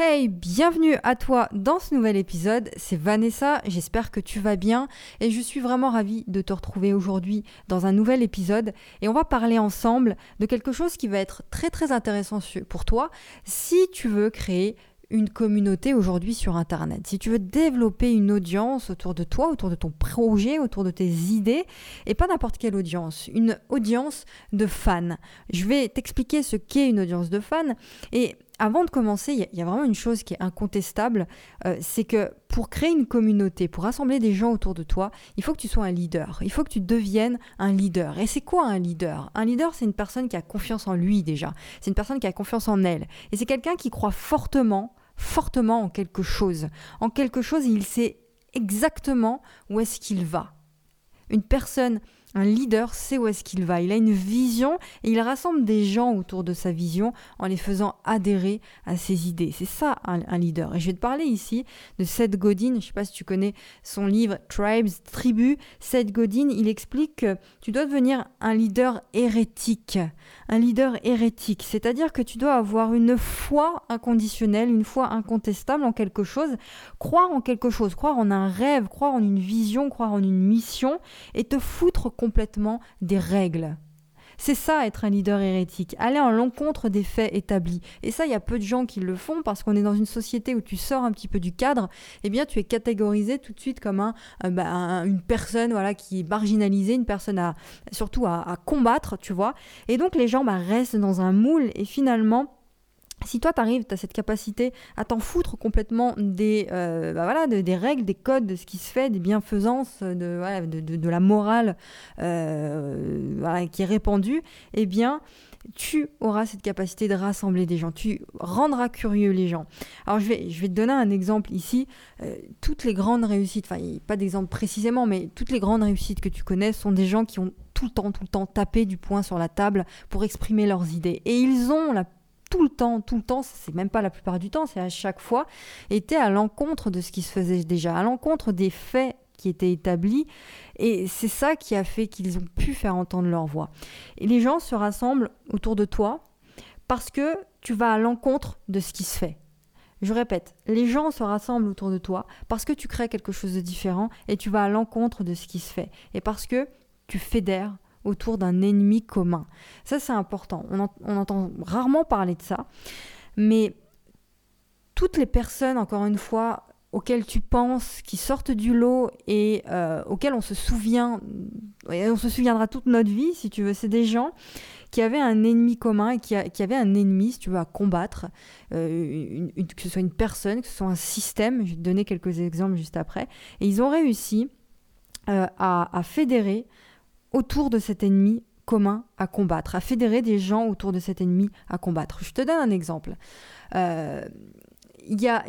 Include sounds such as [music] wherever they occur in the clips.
Hey, bienvenue à toi dans ce nouvel épisode. C'est Vanessa, j'espère que tu vas bien et je suis vraiment ravie de te retrouver aujourd'hui dans un nouvel épisode et on va parler ensemble de quelque chose qui va être très très intéressant pour toi si tu veux créer une communauté aujourd'hui sur Internet, si tu veux développer une audience autour de toi, autour de ton projet, autour de tes idées, et pas n'importe quelle audience, une audience de fans. Je vais t'expliquer ce qu'est une audience de fans, et avant de commencer, il y, a vraiment une chose qui est incontestable, euh, c'est que pour créer une communauté, pour rassembler des gens autour de toi, il faut que tu sois un leader, il faut que tu deviennes un leader. Et c'est quoi un leader? Un leader, c'est une personne qui a confiance en lui déjà, c'est une personne qui a confiance en elle, et c'est quelqu'un qui croit fortement fortement en quelque chose. En quelque chose, il sait exactement où est-ce qu'il va. Une personne un leader sait où est-ce qu'il va. Il a une vision et il rassemble des gens autour de sa vision en les faisant adhérer à ses idées. C'est ça un, leader. Et je vais te parler ici de Seth Godin. Je ne sais pas si tu connais son livre Tribes, Tribus. Seth Godin, il explique que tu dois devenir un leader hérétique. Un leader hérétique, c'est-à-dire que tu dois avoir une foi inconditionnelle, une foi incontestable en quelque chose, croire en quelque chose, croire en un rêve, croire en une vision, croire en une mission et te foutre complètement des règles. C'est ça être un leader hérétique, aller en l'encontre des faits établis. Et ça, il y a peu de gens qui le font parce qu'on est dans une société où tu sors un petit peu du cadre, eh bien tu es catégorisé tout de suite comme un, bah, une personne voilà qui est marginalisée, une personne à surtout à, combattre, tu vois. Et donc les gens bah, restent dans un moule et finalement si toi, tu arrives, tu as cette capacité à t'en foutre complètement des, euh, bah voilà, des règles, des codes, de ce qui se fait, des bienfaisances, de, voilà, de, la morale euh, qui est répandue, eh bien, tu auras cette capacité de rassembler des gens, tu rendras curieux les gens. Alors, je vais, je vais te donner un exemple ici. Euh, toutes les grandes réussites, enfin, pas d'exemple précisément, mais toutes les grandes réussites que tu connais sont des gens qui ont tout le temps, tout le temps tapé du poing sur la table pour exprimer leurs idées. Et ils ont la tout le temps, tout le temps, c'est même pas la plupart du temps, c'est à chaque fois, était à l'encontre de ce qui se faisait déjà, à l'encontre des faits qui étaient établis. Et c'est ça qui a fait qu'ils ont pu faire entendre leur voix. Et les gens se rassemblent autour de toi parce que tu vas à l'encontre de ce qui se fait. Je répète, les gens se rassemblent autour de toi parce que tu crées quelque chose de différent et tu vas à l'encontre de ce qui se fait. Et parce que tu fédères autour d'un ennemi commun. Ça, c'est important. On, entend rarement parler de ça. Mais toutes les personnes, encore une fois, auxquelles tu penses, qui sortent du lot et euh, auxquelles on se souvient, et on se souviendra toute notre vie, si tu veux, c'est des gens qui avaient un ennemi commun et qui, avaient un ennemi, si tu veux, à combattre, euh, que ce soit une personne, que ce soit un système. Je vais te donner quelques exemples juste après. Et ils ont réussi euh, à, fédérer autour de cet ennemi commun à combattre, à fédérer des gens autour de cet ennemi à combattre. Je te donne un exemple. Euh, il y a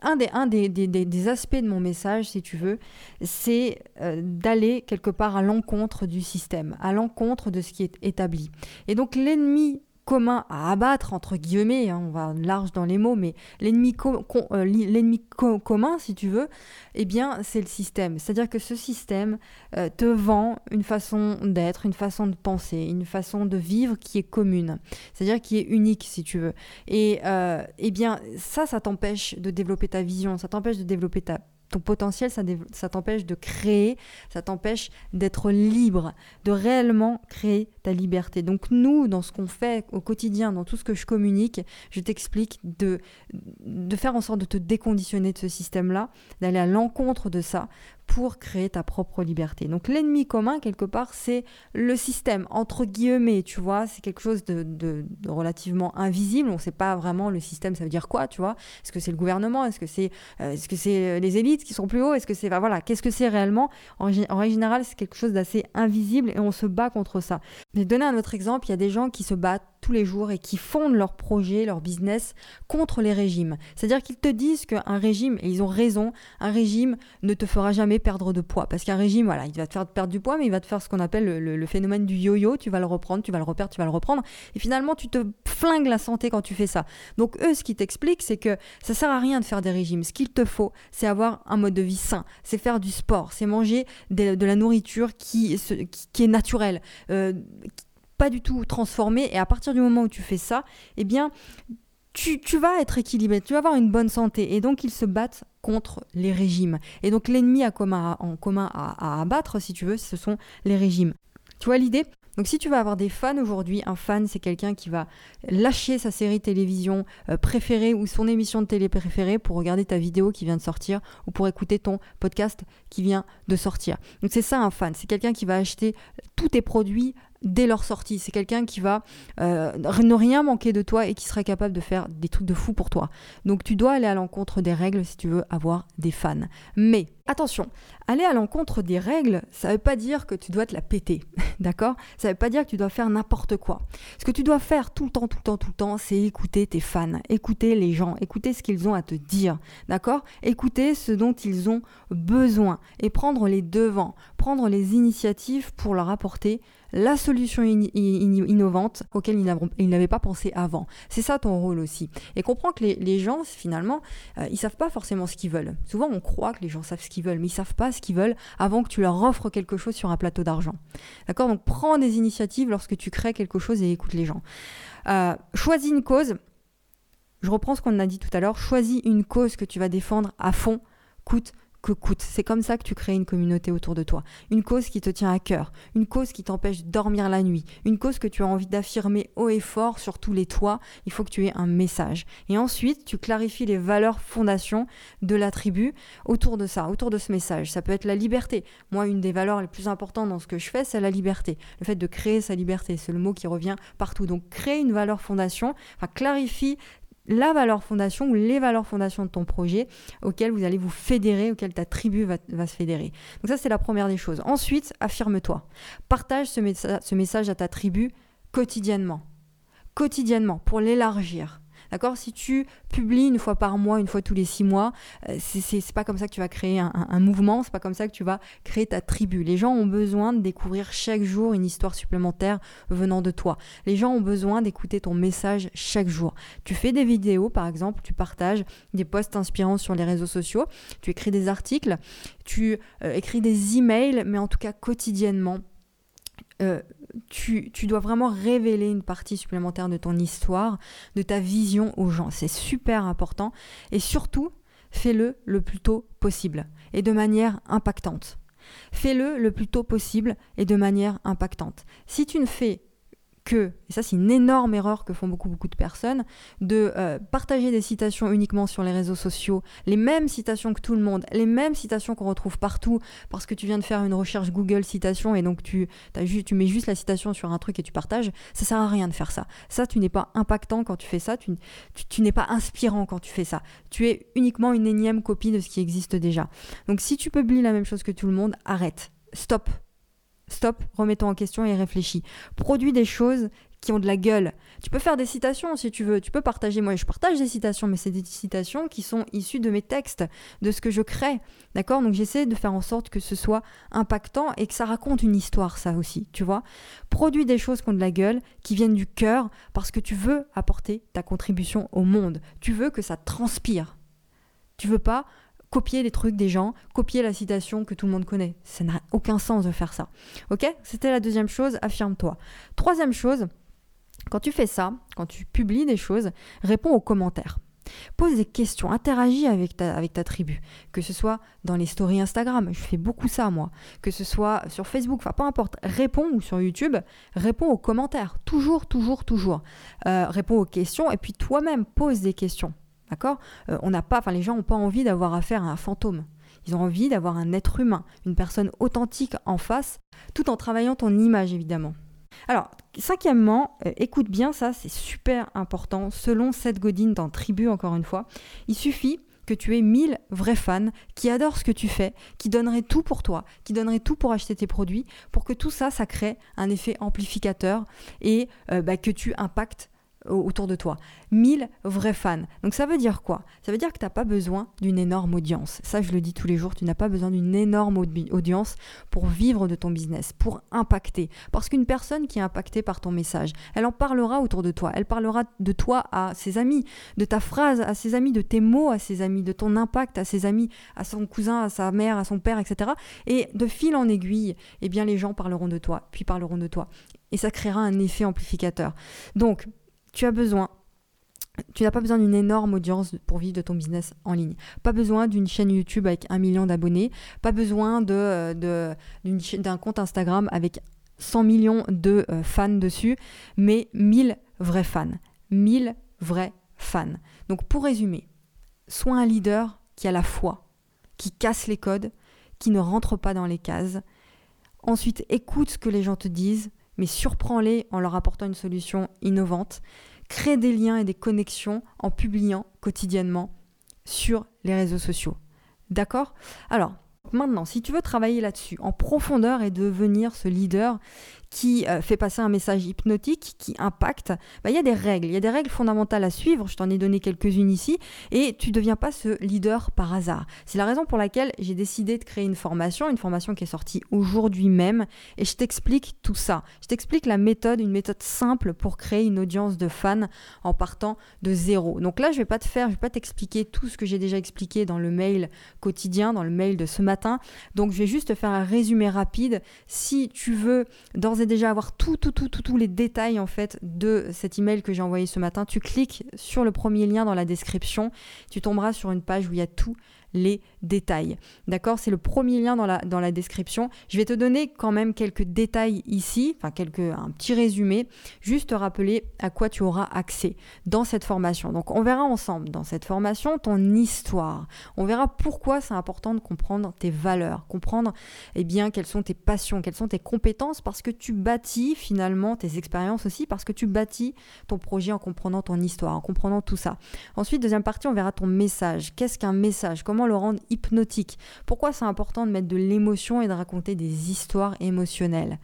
un, des, un des, des, aspects de mon message, si tu veux, c'est euh, d'aller quelque part à l'encontre du système, à l'encontre de ce qui est établi. Et donc l'ennemi commun à abattre, entre guillemets, hein, on va large dans les mots, mais l'ennemi euh, commun, si tu veux, eh bien, c'est le système. C'est-à-dire que ce système euh, te vend une façon d'être, une façon de penser, une façon de vivre qui est commune, c'est-à-dire qui est unique, si tu veux. Et euh, eh bien, ça, ça t'empêche de développer ta vision, ça t'empêche de développer ta ton potentiel, ça, t'empêche de créer, ça t'empêche d'être libre, de réellement créer ta liberté. Donc nous, dans ce qu'on fait au quotidien, dans tout ce que je communique, je t'explique de, de faire en sorte de te déconditionner de ce système-là, d'aller à l'encontre de ça pour créer ta propre liberté. Donc l'ennemi commun, quelque part, c'est le système, entre guillemets, tu vois, c'est quelque chose de, relativement invisible, on ne sait pas vraiment le système, ça veut dire quoi, tu vois, est-ce que c'est le gouvernement, est-ce que c'est euh, euh, les élites qui sont plus hauts, est-ce que c'est, voilà, qu'est-ce que c'est réellement? En, en règle c'est quelque chose d'assez invisible et on se bat contre ça. Je vais donner un autre exemple, il y a des gens qui se battent tous les jours et qui fondent leur projet, leur business contre les régimes. C'est-à-dire qu'ils te disent qu'un régime, et ils ont raison, un régime ne te fera jamais perdre de poids. Parce qu'un régime, voilà, il va te faire perdre du poids, mais il va te faire ce qu'on appelle le, phénomène du yo-yo. Tu vas le reprendre, tu vas le reperdre, tu vas le reprendre. Et finalement, tu te flingues la santé quand tu fais ça. Donc eux, ce qu'ils t'expliquent, c'est que ça sert à rien de faire des régimes. Ce qu'il te faut, c'est avoir un mode de vie sain, c'est faire du sport, c'est manger de, la nourriture qui, qui, est naturelle, euh, pas du tout transformé. Et à partir du moment où tu fais ça, eh bien, tu, vas être équilibré, tu vas avoir une bonne santé. Et donc, ils se battent contre les régimes. Et donc, l'ennemi en commun à, abattre, si tu veux, ce sont les régimes. Tu vois l'idée? Donc si tu vas avoir des fans aujourd'hui, un fan c'est quelqu'un qui va lâcher sa série télévision euh, préférée ou son émission de télé préférée pour regarder ta vidéo qui vient de sortir ou pour écouter ton podcast qui vient de sortir. Donc c'est ça un fan, c'est quelqu'un qui va acheter tous tes produits dès leur sortie. C'est quelqu'un qui va euh, ne rien manquer de toi et qui sera capable de faire des trucs de fou pour toi. Donc tu dois aller à l'encontre des règles si tu veux avoir des fans. Mais attention, aller à l'encontre des règles, ça ne veut pas dire que tu dois te la péter, [laughs] d'accord? Ça ne veut pas dire que tu dois faire n'importe quoi. Ce que tu dois faire tout le temps, tout le temps, tout le temps, c'est écouter tes fans, écouter les gens, écouter ce qu'ils ont à te dire, d'accord? Écouter ce dont ils ont besoin et prendre les devants, prendre les initiatives pour leur apporter la solution innovante auquel ils n'avaient pas pensé avant. C'est ça ton rôle aussi. Et comprends que les, gens, finalement, euh, ils savent pas forcément ce qu'ils veulent. Souvent, on croit que les gens savent ce qu'ils veulent, mais ils savent pas ce qu'ils veulent avant que tu leur offres quelque chose sur un plateau d'argent. D'accord? Donc, prends des initiatives lorsque tu crées quelque chose et écoute les gens. Euh, choisis une cause. Je reprends ce qu'on a dit tout à l'heure. Choisis une cause que tu vas défendre à fond, coûte coûte. C'est comme ça que tu crées une communauté autour de toi. Une cause qui te tient à cœur, une cause qui t'empêche de dormir la nuit, une cause que tu as envie d'affirmer haut et fort sur tous les toits. Il faut que tu aies un message. Et ensuite, tu clarifies les valeurs fondations de la tribu autour de ça, autour de ce message. Ça peut être la liberté. Moi, une des valeurs les plus importantes dans ce que je fais, c'est la liberté. Le fait de créer sa liberté, c'est le mot qui revient partout. Donc, crée une valeur fondation, enfin, clarifie la valeur fondation ou les valeurs fondations de ton projet auxquelles vous allez vous fédérer, auxquelles ta tribu va, se fédérer. Donc ça, c'est la première des choses. Ensuite, affirme-toi. Partage ce, ce message à ta tribu quotidiennement. Quotidiennement, pour l'élargir. D'accord? Si tu publies une fois par mois, une fois tous les six mois, euh, c'est pas comme ça que tu vas créer un, un, mouvement, c'est pas comme ça que tu vas créer ta tribu. Les gens ont besoin de découvrir chaque jour une histoire supplémentaire venant de toi. Les gens ont besoin d'écouter ton message chaque jour. Tu fais des vidéos, par exemple, tu partages des posts inspirants sur les réseaux sociaux, tu écris des articles, tu euh, écris des emails, mais en tout cas quotidiennement euh, tu, dois vraiment révéler une partie supplémentaire de ton histoire, de ta vision aux gens. C'est super important. Et surtout, fais-le le plus tôt possible et de manière impactante. Fais-le le plus tôt possible et de manière impactante. Si tu ne fais que, et ça c'est une énorme erreur que font beaucoup beaucoup de personnes, de euh, partager des citations uniquement sur les réseaux sociaux, les mêmes citations que tout le monde, les mêmes citations qu'on retrouve partout, parce que tu viens de faire une recherche Google citation et donc tu, mets juste la citation sur un truc et tu partages, ça sert à rien de faire ça. Ça, tu n'es pas impactant quand tu fais ça, tu, tu n'es pas inspirant quand tu fais ça. Tu es uniquement une énième copie de ce qui existe déjà. Donc si tu publies la même chose que tout le monde, arrête. Stop, Stop, remettons en question et réfléchis. Produis des choses qui ont de la gueule. Tu peux faire des citations si tu veux, tu peux partager. Moi, je partage des citations, mais c'est des citations qui sont issues de mes textes, de ce que je crée. D'accord? Donc j'essaie de faire en sorte que ce soit impactant et que ça raconte une histoire, ça aussi, tu vois? Produis des choses qui ont de la gueule, qui viennent du cœur, parce que tu veux apporter ta contribution au monde. Tu veux que ça transpire. Tu veux pas copier les trucs des gens, copier la citation que tout le monde connaît. Ça n'a aucun sens de faire ça. Ok? C'était la deuxième chose, affirme-toi. Troisième chose, quand tu fais ça, quand tu publies des choses, réponds aux commentaires. Pose des questions, interagis avec ta, avec ta tribu, que ce soit dans les stories Instagram, je fais beaucoup ça moi, que ce soit sur Facebook, enfin peu importe, réponds ou sur YouTube, réponds aux commentaires, toujours, toujours, toujours. Euh, réponds aux questions et puis toi-même pose des questions. D'accord? Euh, On n'a pas, les gens n'ont pas envie d'avoir affaire à un fantôme. Ils ont envie d'avoir un être humain, une personne authentique en face, tout en travaillant ton image évidemment. Alors, cinquièmement, euh, écoute bien ça, c'est super important. Selon Seth Godin dans Tribu, encore une fois, il suffit que tu aies 1000 vrais fans qui adorent ce que tu fais, qui donneraient tout pour toi, qui donneraient tout pour acheter tes produits, pour que tout ça, ça crée un effet amplificateur et euh, bah, que tu impactes autour de toi. 1000 vrais fans. Donc ça veut dire quoi? Ça veut dire que tu n'as pas besoin d'une énorme audience. Ça, je le dis tous les jours, tu n'as pas besoin d'une énorme audience pour vivre de ton business, pour impacter. Parce qu'une personne qui est impactée par ton message, elle en parlera autour de toi. Elle parlera de toi à ses amis, de ta phrase à ses amis, de tes mots à ses amis, de ton impact à ses amis, à son cousin, à sa mère, à son père, etc. Et de fil en aiguille, eh bien les gens parleront de toi, puis parleront de toi. Et ça créera un effet amplificateur. Donc, tu n'as pas besoin d'une énorme audience pour vivre de ton business en ligne. Pas besoin d'une chaîne YouTube avec un million d'abonnés. Pas besoin d'un de, d'un compte Instagram avec 100 millions de euh, fans dessus, mais 1000 vrais fans. 1000 vrais fans. Donc pour résumer, sois un leader qui a la foi, qui casse les codes, qui ne rentre pas dans les cases. Ensuite, écoute ce que les gens te disent, mais surprends-les en leur apportant une solution innovante. Crée des liens et des connexions en publiant quotidiennement sur les réseaux sociaux. D'accord? Alors, maintenant, si tu veux travailler là-dessus en profondeur et devenir ce leader qui euh, fait passer un message hypnotique, qui impacte, bah, il y a des règles, il y a des règles fondamentales à suivre, je t'en ai donné quelques-unes ici, et tu ne deviens pas ce leader par hasard. C'est la raison pour laquelle j'ai décidé de créer une formation, une formation qui est sortie aujourd'hui même, et je t'explique tout ça. Je t'explique la méthode, une méthode simple pour créer une audience de fans en partant de zéro. Donc là, je vais pas te faire, je vais pas t'expliquer tout ce que j'ai déjà expliqué dans le mail quotidien, dans le mail de ce matin. Donc je vais juste te faire un résumé rapide. Si tu veux dans déjà avoir tout, tout, tout, tout, tous les détails en fait de cet email que j'ai envoyé ce matin, tu cliques sur le premier lien dans la description, tu tomberas sur une page où il y a tout les détails. D'accord? C'est le premier lien dans la, dans la description. Je vais te donner quand même quelques détails ici, enfin quelques, un petit résumé, juste te rappeler à quoi tu auras accès dans cette formation. Donc on verra ensemble dans cette formation ton histoire. On verra pourquoi c'est important de comprendre tes valeurs, comprendre eh bien quelles sont tes passions, quelles sont tes compétences, parce que tu bâtis finalement tes expériences aussi, parce que tu bâtis ton projet en comprenant ton histoire, en comprenant tout ça. Ensuite, deuxième partie, on verra ton message. Qu'est-ce qu'un message? Comment le rendre hypnotique. Pourquoi c'est important de mettre de l'émotion et de raconter des histoires émotionnelles?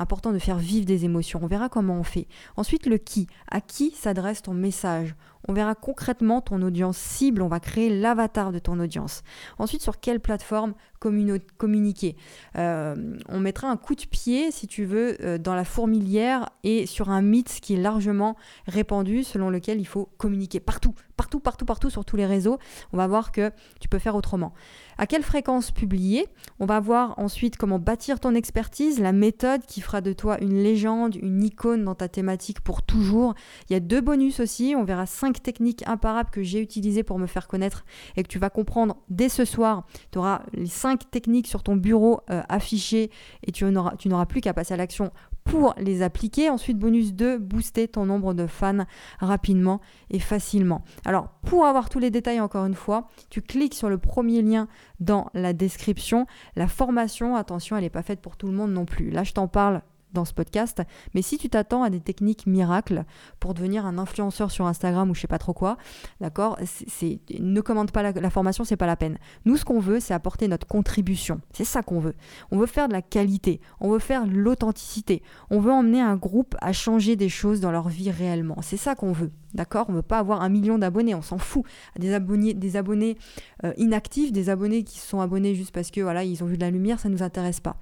Important de faire vivre des émotions. On verra comment on fait. Ensuite, le qui. À qui s'adresse ton message? On verra concrètement ton audience cible, on va créer l'avatar de ton audience. Ensuite, sur quelle plateforme communiquer? Euh, On mettra un coup de pied, si tu veux, euh, dans la fourmilière et sur un mythe qui est largement répandu, selon lequel il faut communiquer partout, partout, partout, partout, sur tous les réseaux. On va voir que tu peux faire autrement. À quelle fréquence publier? On va voir ensuite comment bâtir ton expertise, la méthode qui fera de toi une légende, une icône dans ta thématique pour toujours. Il y a deux bonus aussi. On verra cinq techniques imparables que j'ai utilisées pour me faire connaître et que tu vas comprendre dès ce soir. Tu auras les cinq techniques sur ton bureau euh, affichées et tu n'auras plus qu'à passer à l'action pour les appliquer. Ensuite, bonus 2, booster ton nombre de fans rapidement et facilement. Alors, pour avoir tous les détails, encore une fois, tu cliques sur le premier lien dans la description. La formation, attention, elle n'est pas faite pour tout le monde non plus. Là, je t'en parle dans ce podcast. Mais si tu t'attends à des techniques miracles pour devenir un influenceur sur Instagram ou je sais pas trop quoi, d'accord, c'est ne commande pas la, la formation, c'est pas la peine. Nous, ce qu'on veut, c'est apporter notre contribution. C'est ça qu'on veut. On veut faire de la qualité, on veut faire l'authenticité, on veut emmener un groupe à changer des choses dans leur vie réellement. C'est ça qu'on veut. D'accord? On veut pas avoir un million d'abonnés, on s'en fout. Des abonnés, des abonnés euh, inactifs, des abonnés qui se sont abonnés juste parce que voilà, ils ont vu de la lumière, ça nous intéresse pas.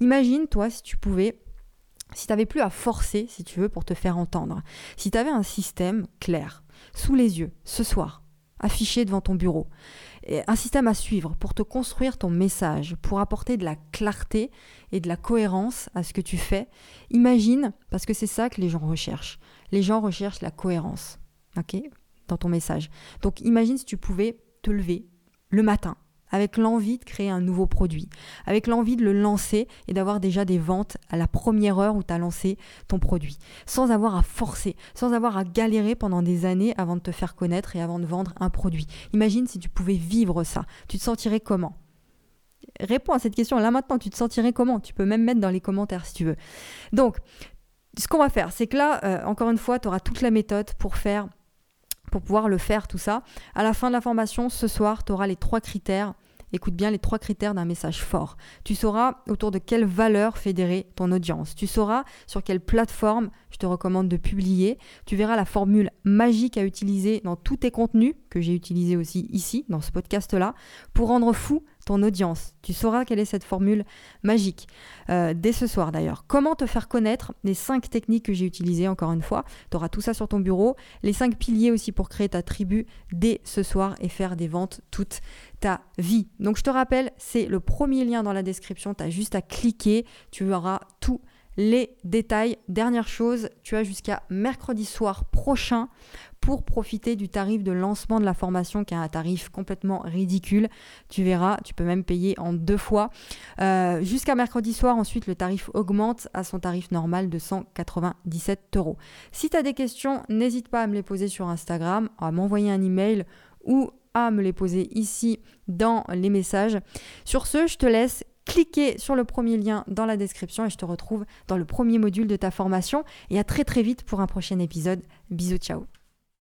Imagine, toi, si tu pouvais si tu n'avais plus à forcer, si tu veux, pour te faire entendre, si tu avais un système clair, sous les yeux, ce soir, affiché devant ton bureau, un système à suivre pour te construire ton message, pour apporter de la clarté et de la cohérence à ce que tu fais, imagine, parce que c'est ça que les gens recherchent. Les gens recherchent la cohérence, ok, dans ton message. Donc imagine si tu pouvais te lever le matin avec l'envie de créer un nouveau produit, avec l'envie de le lancer et d'avoir déjà des ventes à la première heure où tu as lancé ton produit, sans avoir à forcer, sans avoir à galérer pendant des années avant de te faire connaître et avant de vendre un produit. Imagine si tu pouvais vivre ça, tu te sentirais comment? Réponds à cette question là maintenant, tu te sentirais comment? Tu peux même mettre dans les commentaires si tu veux. Donc, ce qu'on va faire, c'est que là, euh, encore une fois, tu auras toute la méthode pour faire pour pouvoir le faire, tout ça. À la fin de la formation, ce soir, tu auras les trois critères. Écoute bien les trois critères d'un message fort. Tu sauras autour de quelle valeur fédérer ton audience. Tu sauras sur quelle plateforme je te recommande de publier. Tu verras la formule magique à utiliser dans tous tes contenus, que j'ai utilisé aussi ici, dans ce podcast-là, pour rendre fou ton audience. Tu sauras quelle est cette formule magique. Euh, dès ce soir d'ailleurs. Comment te faire connaître les cinq techniques que j'ai utilisées encore une fois. Tu auras tout ça sur ton bureau. Les cinq piliers aussi pour créer ta tribu dès ce soir et faire des ventes toute ta vie. Donc je te rappelle, c'est le premier lien dans la description. Tu as juste à cliquer. Tu auras tout les détails. Dernière chose, tu as jusqu'à mercredi soir prochain pour profiter du tarif de lancement de la formation qui est un tarif complètement ridicule. Tu verras, tu peux même payer en deux fois. Euh, jusqu'à mercredi soir, ensuite, le tarif augmente à son tarif normal de 197 euros. Si tu as des questions, n'hésite pas à me les poser sur Instagram, à m'envoyer un email ou à me les poser ici dans les messages. Sur ce, je te laisse cliquer sur le premier lien dans la description et je te retrouve dans le premier module de ta formation. Et à très très vite pour un prochain épisode. Bisous, ciao